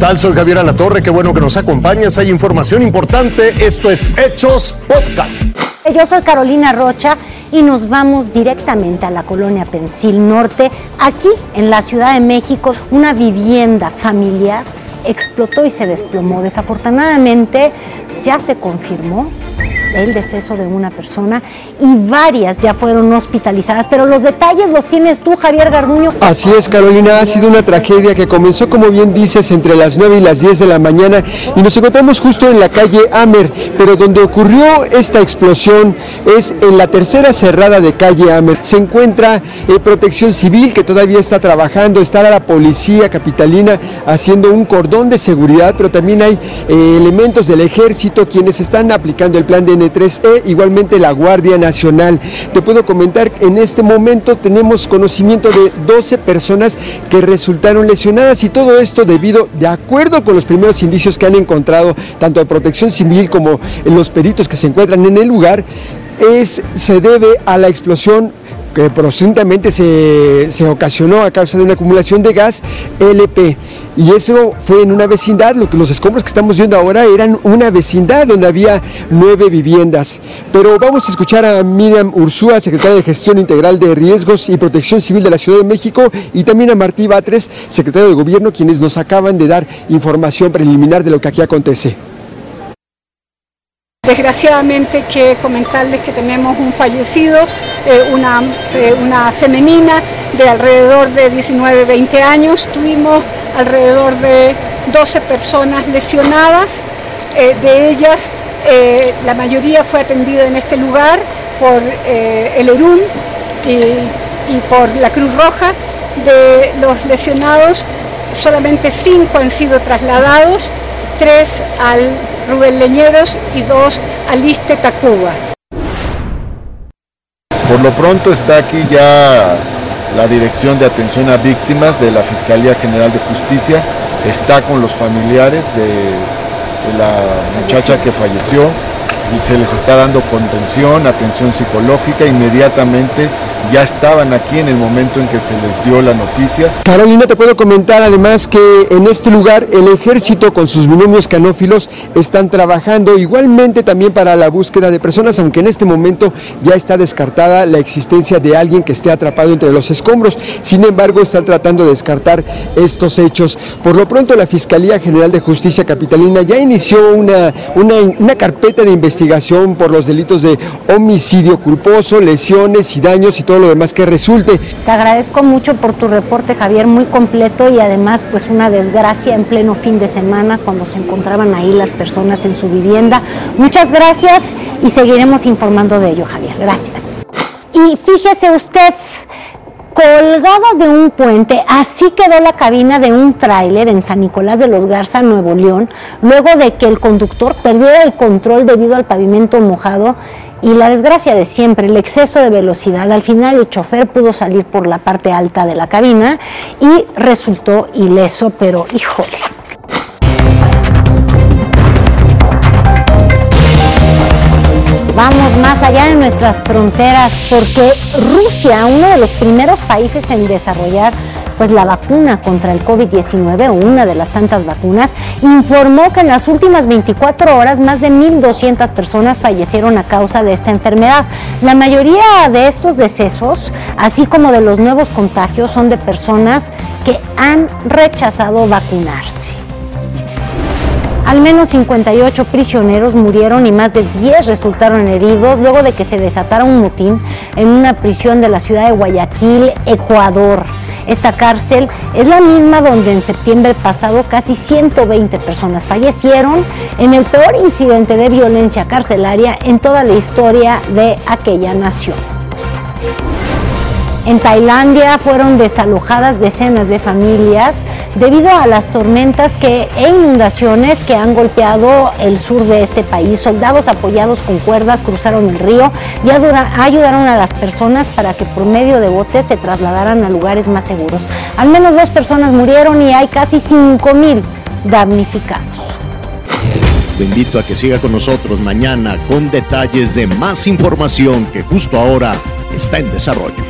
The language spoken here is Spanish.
tal? Soy Javier Alatorre, qué bueno que nos acompañas. Hay información importante. Esto es Hechos Podcast. Yo soy Carolina Rocha y nos vamos directamente a la colonia Pensil Norte. Aquí, en la Ciudad de México, una vivienda familiar explotó y se desplomó. Desafortunadamente, ya se confirmó el deceso de una persona y varias ya fueron hospitalizadas. Pero los detalles los tienes tú, Javier Garduño. Así es, Carolina, ha sido una tragedia que comenzó, como bien dices, entre las 9 y las 10 de la mañana y nos encontramos justo en la calle Amer, pero donde ocurrió esta explosión es en la tercera cerrada de calle Amer. Se encuentra eh, Protección Civil que todavía está trabajando, está la policía capitalina haciendo un cordón de seguridad, pero también hay eh, elementos del ejército quienes están aplicando el plan de N3E, igualmente la Guardia Nacional. Te puedo comentar, en este momento tenemos conocimiento de 12 personas que resultaron lesionadas y todo esto debido, de acuerdo con los primeros indicios que han encontrado, tanto a Protección Civil como los peritos que se encuentran en el lugar, es, se debe a la explosión que presuntamente se, se, ocasionó a causa de una acumulación de gas LP. Y eso fue en una vecindad, lo que los escombros que estamos viendo ahora eran una vecindad donde había nueve viviendas. Pero vamos a escuchar a Miriam Ursúa, secretaria de Gestión Integral de Riesgos y Protección Civil de la Ciudad de México, y también a Martí Batres, secretario de Gobierno, quienes nos acaban de dar información preliminar de lo que aquí acontece. Desgraciadamente que comentarles que tenemos un fallecido, eh, una, eh, una femenina de alrededor de 19-20 años. Tuvimos alrededor de 12 personas lesionadas, eh, de ellas la mayoría fue atendida en este lugar por el ERUM y, y por la Cruz Roja. De los lesionados, solamente 5 han sido trasladados, 3 al Rubén Leñeros y dos Aliste Tacuba. Por lo pronto está aquí ya la Dirección de Atención a Víctimas de la Fiscalía General de Justicia, está con los familiares de, la muchacha que falleció y se les está dando contención, atención psicológica, inmediatamente ya estaban aquí en el momento en que se les dio la noticia. Carolina, te puedo comentar además que en este lugar el ejército con sus binomios canófilos están trabajando igualmente también para la búsqueda de personas, aunque en este momento ya está descartada la existencia de alguien que esté atrapado entre los escombros. Sin embargo, están tratando de descartar estos hechos. Por lo pronto, la Fiscalía General de Justicia Capitalina ya inició una, una, una carpeta de investigación por los delitos de homicidio culposo, lesiones y daños y todo lo demás que resulte. Te agradezco mucho por tu reporte, Javier, muy completo y además pues una desgracia en pleno fin de semana cuando se encontraban ahí las personas en su vivienda. Muchas gracias y seguiremos informando de ello, Javier. Gracias. Y fíjese usted, colgada de un puente, así quedó la cabina de un tráiler en San Nicolás de los Garza, Nuevo León, luego de que el conductor perdiera el control debido al pavimento mojado y la desgracia de siempre, el exceso de velocidad. Al final el chofer pudo salir por la parte alta de la cabina y resultó ileso, pero híjole. Más allá de nuestras fronteras porque Rusia, uno de los primeros países en desarrollar pues la vacuna contra el COVID-19 o una de las tantas vacunas, informó que en las últimas 24 horas más de 1.200 personas fallecieron a causa de esta enfermedad. La mayoría de estos decesos, así como de los nuevos contagios, son de personas que han rechazado vacunarse. Al menos 58 prisioneros murieron y más de 10 resultaron heridos luego de que se desatara un motín en una prisión de la ciudad de Guayaquil, Ecuador. Esta cárcel es la misma donde en septiembre pasado casi 120 personas fallecieron en el peor incidente de violencia carcelaria en toda la historia de aquella nación. En Tailandia fueron desalojadas decenas de familias debido a las tormentas que, e inundaciones que han golpeado el sur de este país. Soldados apoyados con cuerdas cruzaron el río y ayudaron a las personas para que por medio de botes se trasladaran a lugares más seguros. Al menos dos personas murieron y hay casi 5.000 damnificados. Te invito a que siga con nosotros mañana con detalles de más información que justo ahora está en desarrollo.